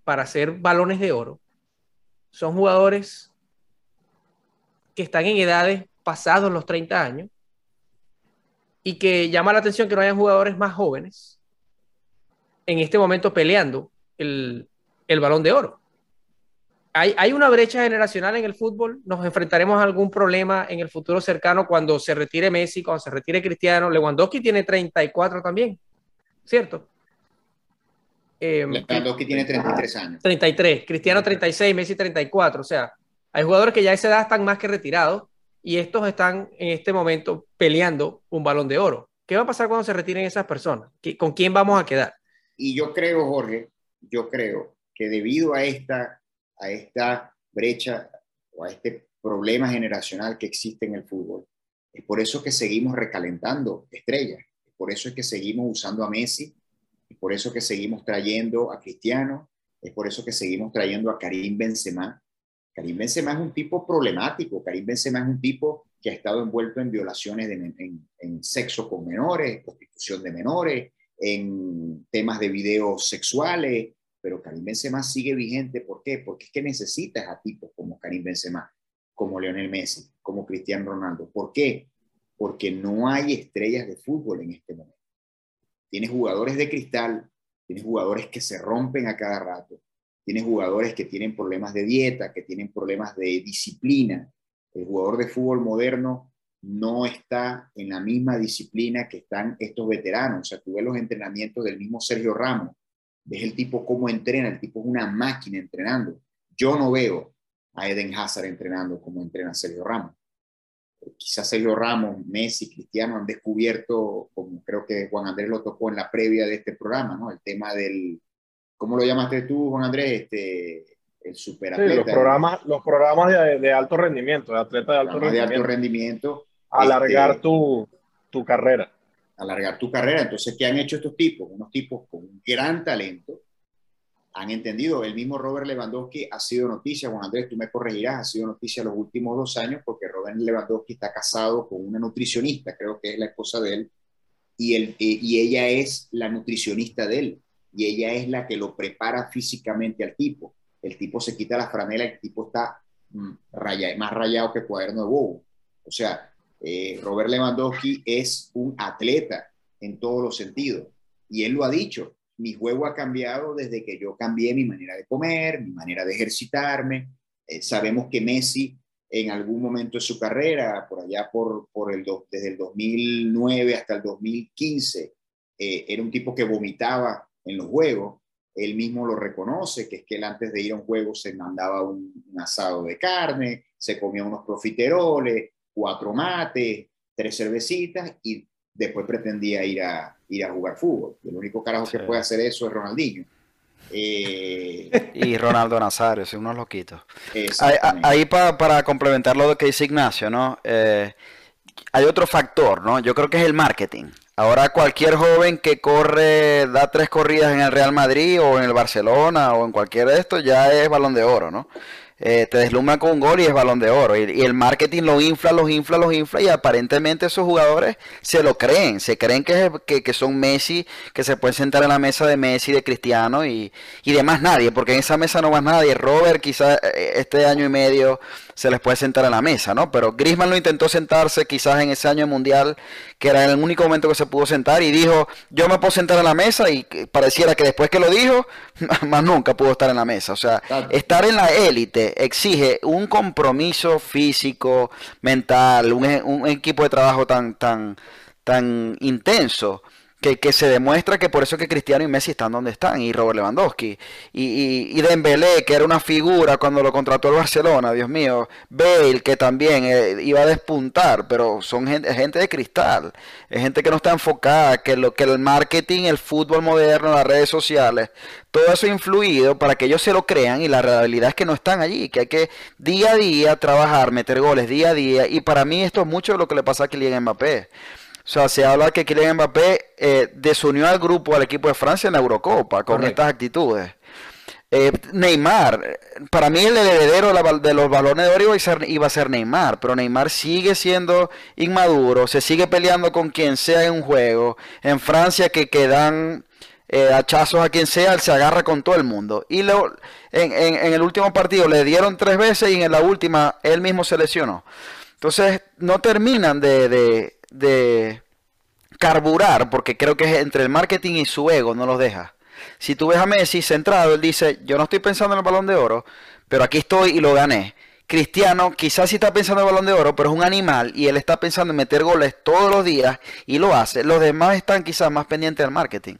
para hacer balones de oro son jugadores que están en edades pasados los 30 años y que llama la atención que no hayan jugadores más jóvenes en este momento peleando el, el balón de oro. Hay, hay, una brecha generacional en el fútbol. Nos enfrentaremos a algún problema en el futuro cercano cuando se retire Messi, cuando se retire Cristiano. Lewandowski tiene 34 también, ¿cierto? Eh, Lewandowski tiene 33 años. 33, Cristiano 36, Messi 34. O sea, hay jugadores que ya a esa edad están más que retirados y estos están en este momento peleando un balón de oro. ¿Qué va a pasar cuando se retiren esas personas? ¿Con quién vamos a quedar? Y yo creo, Jorge, yo creo que debido a esta, a esta brecha o a este problema generacional que existe en el fútbol, es por eso que seguimos recalentando estrellas, es por eso es que seguimos usando a Messi, es por eso que seguimos trayendo a Cristiano, es por eso que seguimos trayendo a Karim Benzema, Karim Benzema es un tipo problemático, Karim Benzema es un tipo que ha estado envuelto en violaciones de, en, sexo con menores, prostitución de menores, en temas de videos sexuales, pero Karim Benzema sigue vigente. ¿Por qué? Porque es que necesitas a tipos como Karim Benzema, como Lionel Messi, como Cristiano Ronaldo. ¿Por qué? Porque no hay estrellas de fútbol en este momento. Tienes jugadores de cristal, tienes jugadores que se rompen a cada rato, Tienes jugadores que tienen problemas de dieta, que tienen problemas de disciplina. El jugador de fútbol moderno no está en la misma disciplina que están estos veteranos. O sea, tú los entrenamientos del mismo Sergio Ramos, ves el tipo cómo entrena, el tipo es una máquina entrenando. Yo no veo a Eden Hazard entrenando como entrena Sergio Ramos. Quizás Sergio Ramos, Messi, Cristiano han descubierto, como creo que Juan Andrés lo tocó en la previa de este programa, ¿no? El tema del, ¿cómo lo llamaste tú, Juan Andrés? Este, el superatleta. Sí, los programas, los programas de, alto rendimiento, de atleta de alto rendimiento. De alto rendimiento. Alargar este, tu, tu carrera. Alargar tu carrera. Entonces, ¿qué han hecho estos tipos? Unos tipos con un gran talento, han entendido. El mismo Robert Lewandowski ha sido noticia, Juan Andrés, tú me corregirás, ha sido noticia los últimos dos años porque Robert Lewandowski está casado con una nutricionista, creo que es la esposa de él, y, él, y ella es la nutricionista de él y ella es la que lo prepara físicamente al tipo. El tipo se quita la franela, el tipo está mm, más rayado que cuaderno de bobo. O sea, eh, Robert Lewandowski es un atleta en todos los sentidos. Y él lo ha dicho, mi juego ha cambiado desde que yo cambié mi manera de comer, mi manera de ejercitarme. Eh, sabemos que Messi en algún momento de su carrera, por allá por, por el desde el 2009 hasta el 2015, eh, era un tipo que vomitaba en los juegos. Él mismo lo reconoce, que es que él antes de ir a un juego se mandaba un, asado de carne, se comía unos profiteroles, cuatro mates, tres cervecitas y después pretendía ir a, ir a jugar fútbol. El único carajo que puede hacer eso es Ronaldinho. Eh, y Ronaldo Nazario, son unos loquitos. Ahí, ahí para, para, complementar lo que dice Ignacio, ¿no? Eh, hay otro factor, ¿no? Yo creo que es el marketing. Ahora cualquier joven que corre, da tres corridas en el Real Madrid o en el Barcelona o en cualquiera de estos ya es balón de oro, ¿no? Eh, te deslumbran con un gol y es balón de oro. Y, el marketing lo infla, los infla, los infla y aparentemente esos jugadores se lo creen, se creen que, que, son Messi, que se pueden sentar en la mesa de Messi, de Cristiano y, y de más nadie, porque en esa mesa no más nadie. Robert quizás eh, este año y medio se les puede sentar en la mesa, ¿no? Pero Griezmann lo intentó sentarse quizás en ese año mundial, que era el único momento que se pudo sentar y dijo, yo me puedo sentar en la mesa y pareciera que después que lo dijo, más nunca pudo estar en la mesa. O sea, estar en la élite exige un compromiso físico, mental, un, un equipo de trabajo tan, tan, tan intenso que, se demuestra que por eso que Cristiano y Messi están donde están, y Robert Lewandowski, y, y, y, Dembélé, que era una figura cuando lo contrató el Barcelona, Dios mío, Bale, que también eh, iba a despuntar, pero son gente, gente de cristal, es gente que no está enfocada, que lo que el marketing, el fútbol moderno, las redes sociales, todo eso ha influido para que ellos se lo crean y la realidad es que no están allí, que hay que día a día trabajar, meter goles día a día, y para mí esto es mucho de lo que le pasa a Kylian Mbappé. O sea, se habla que Kylian Mbappé eh, desunió al grupo, al equipo de Francia en la Eurocopa con estas actitudes. Eh, Neymar, para mí el heredero de los balones de oro iba a, ser, Neymar, pero Neymar sigue siendo inmaduro, se sigue peleando con quien sea en un juego. En Francia que, quedan eh, hachazos a quien sea, él se agarra con todo el mundo. Y lo, en, en, el último partido le dieron tres veces y en la última él mismo se lesionó. Entonces no terminan de de carburar, porque creo que es entre el marketing y su ego, no los deja. Si tú ves a Messi centrado, él dice, yo no estoy pensando en el balón de oro, pero aquí estoy y lo gané. Cristiano quizás sí está pensando en el balón de oro, pero es un animal y él está pensando en meter goles todos los días y lo hace. Los demás están quizás más pendientes del marketing.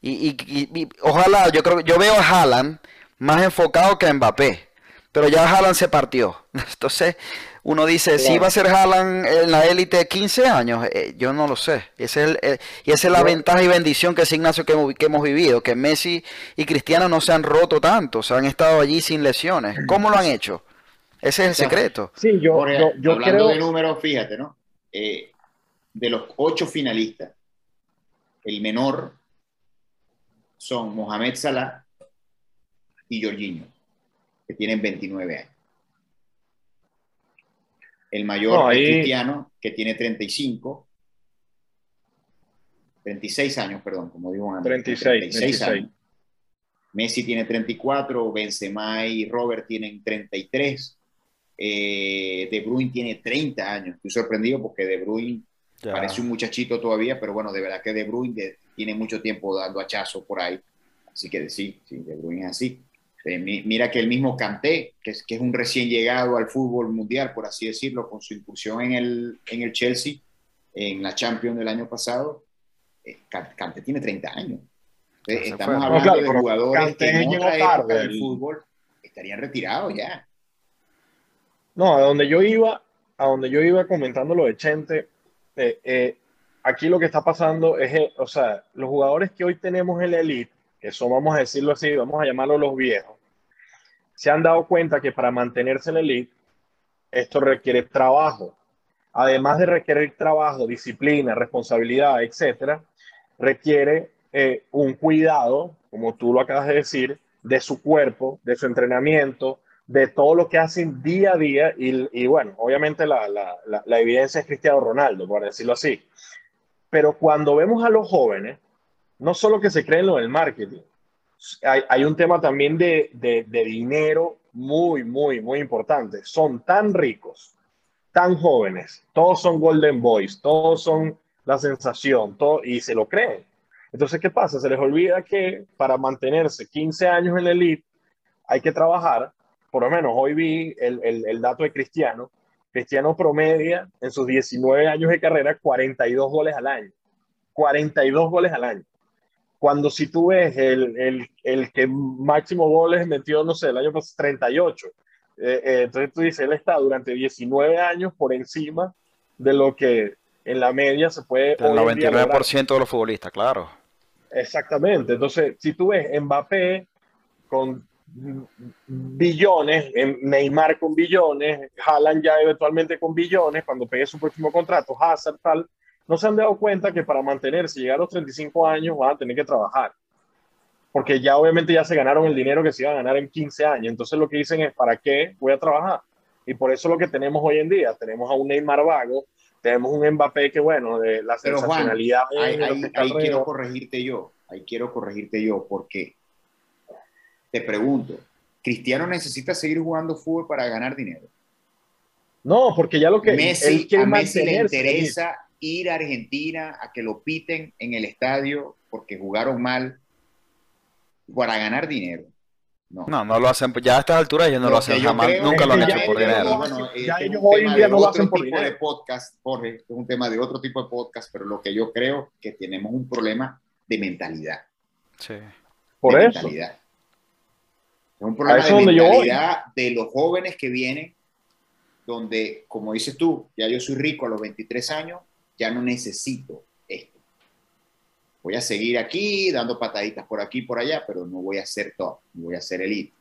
Y, ojalá, yo creo yo veo a Haaland más enfocado que a Mbappé, pero ya Haaland se partió. Entonces, uno dice, si va a ser Haaland en la élite 15 años, eh, yo no lo sé. Ese es el, y esa es la ventaja y bendición que es Ignacio que, hemos vivido, que Messi y Cristiano no se han roto tanto, se han estado allí sin lesiones. ¿Cómo lo han hecho? Ese es el secreto. Sí, yo, yo, hablando de números, fíjate, ¿no? Eh, de los ocho finalistas, el menor son Mohamed Salah y Jorginho, que tienen 29 años. El mayor es Cristiano, que tiene 35. 36 años, perdón, como digo antes. 36, 36, años. Messi tiene 34, Benzema y Robert tienen 33. Eh, de Bruyne tiene 30 años. Estoy sorprendido porque De Bruyne parece un muchachito todavía, pero bueno, de verdad que De Bruyne tiene mucho tiempo dando hachazo por ahí. Así que sí, sí, De Bruyne es así. Eh, mira que el mismo Kanté, que es, que es un recién llegado al fútbol mundial, por así decirlo, con su incursión en el, en el Chelsea, en la Champions del año pasado, eh, Kanté tiene 30 años. estamos hablando de jugadores que en otra época del fútbol estarían retirados ya. No, a donde yo iba, a donde yo iba comentando lo de Chente, eh, aquí lo que está pasando es, o sea, los jugadores que hoy tenemos en la elite, que son, vamos a decirlo así, vamos a llamarlos los viejos, se han dado cuenta que para mantenerse en el elite, esto requiere trabajo. Además de requerir trabajo, disciplina, responsabilidad, etcétera, requiere eh, un cuidado, como tú lo acabas de decir, de su cuerpo, de su entrenamiento, de todo lo que hacen día a día. Y, bueno, obviamente la, la, la evidencia es Cristiano Ronaldo, por decirlo así. Pero cuando vemos a los jóvenes, no solo que se creen lo del marketing, hay, hay un tema también de, de, dinero muy, muy, muy importante. Son tan ricos, tan jóvenes, todos son Golden Boys, todos son la sensación, todo, y se lo creen. Entonces, ¿qué pasa? Se les olvida que para mantenerse 15 años en la elite hay que trabajar, por lo menos hoy vi el, el, el dato de Cristiano, Cristiano promedia en sus 19 años de carrera 42 goles al año. 42 goles al año cuando si tú ves el, el, el, que máximo goles metió, no sé, el año pasado 38. Eh, eh, entonces tú dices, él está durante 19 años por encima de lo que en la media se puede... El 99% de los futbolistas, claro. Exactamente. Entonces, si tú ves Mbappé con billones, Neymar con billones, Haaland ya eventualmente con billones, cuando pegue su próximo contrato, Hazard tal, no se han dado cuenta que para mantenerse llegar a los 35 años van a tener que trabajar. porque ya obviamente ya se ganaron el dinero que se iba a ganar en 15 años. Entonces lo que dicen es, ¿para qué voy a trabajar? Y por eso lo que tenemos hoy en día, tenemos a un Neymar vago, tenemos un Mbappé que, bueno, de la sensacionalidad. ahí, ahí quiero corregirte yo, ahí quiero corregirte yo, porque te pregunto, ¿Cristiano necesita seguir jugando fútbol para ganar dinero? No, porque ya lo que Messi, a Messi le interesa ir a Argentina a que lo piten en el estadio porque jugaron mal para ganar dinero. No. no, no lo hacen, ya a estas alturas ellos no lo, hacen jamás, nunca lo han hecho por dinero. Bueno, ya este ellos hoy en día no lo hacen por dinero. de podcast, Jorge, es un tema de otro tipo de podcast, pero lo que yo creo que tenemos un problema de mentalidad. Sí. Por eso. Mentalidad. Es un problema de mentalidad de los jóvenes que vienen, donde, como dices tú, ya yo soy rico a los 23 años, ya no necesito esto. Voy a seguir aquí dando pataditas por aquí y por allá, pero no voy a ser top, no voy a ser elite.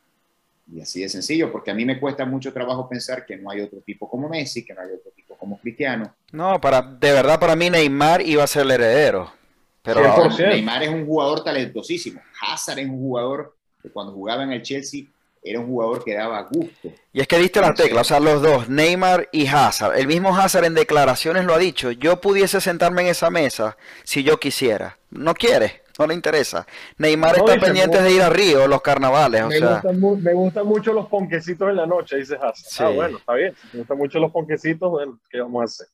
Y así de sencillo, porque a mí me cuesta mucho trabajo pensar que no hay otro tipo como Messi, que no hay otro tipo como Cristiano. No, para, de verdad para mí Neymar iba a ser el heredero. Pero Neymar es un jugador talentosísimo. Hazard es un jugador que cuando jugaba en el Chelsea era un jugador que daba gusto. Y es que diste la tecla, o sea, los dos, Neymar y Hazard. El mismo Hazard en declaraciones lo ha dicho, yo pudiese sentarme en esa mesa si yo quisiera. No quiere, no le interesa. Neymar está pendiente de ir a Río, los carnavales. Me, gustan, mucho los ponquecitos en la noche, dice Hazard. Ah, bueno, está bien. Me gustan mucho los ponquecitos, bueno, ¿qué vamos a hacer?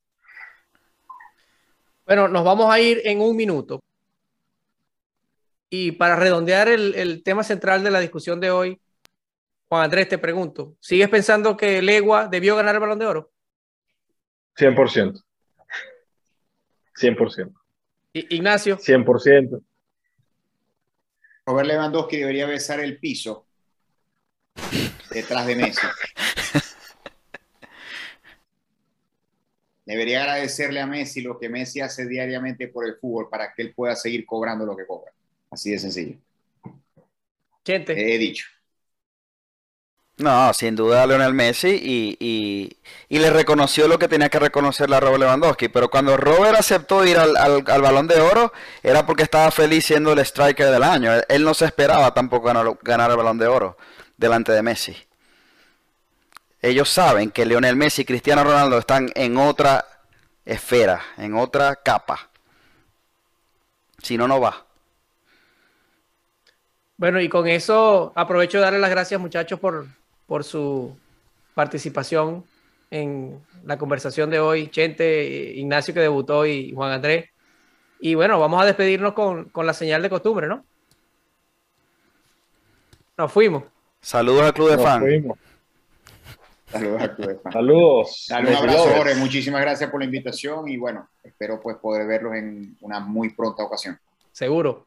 Bueno, nos vamos a ir en un minuto. Y para redondear el, el tema central de la discusión de hoy, Juan Andrés, te pregunto, ¿sigues pensando que Legua debió ganar el balón de oro? 100%. 100%. Ignacio. 100%. Robert Lewandowski debería besar el piso detrás de Messi. Debería agradecerle a Messi lo que Messi hace diariamente por el fútbol para que él pueda seguir cobrando lo que cobra. Así de sencillo. Gente. He dicho. No, sin duda Leonel Messi y, le reconoció lo que tenía que reconocerle a Robert Lewandowski. Pero cuando Robert aceptó ir al, balón de oro, era porque estaba feliz siendo el striker del año. Él, no se esperaba tampoco ganar, ganar, el balón de oro delante de Messi. Ellos saben que Leonel Messi y Cristiano Ronaldo están en otra esfera, en otra capa. Si no, no va. Bueno, y con eso aprovecho de darle las gracias, muchachos, por, por su participación en la conversación de hoy. Chente, Ignacio que debutó y Juan Andrés. Y bueno, vamos a despedirnos con, la señal de costumbre, ¿no? Nos fuimos. Saludos al Club de Fans. Saludos al Club de Fans. Saludos. Un abrazo, Jorge. Muchísimas gracias por la invitación y bueno, espero pues poder verlos en una muy pronta ocasión. Seguro.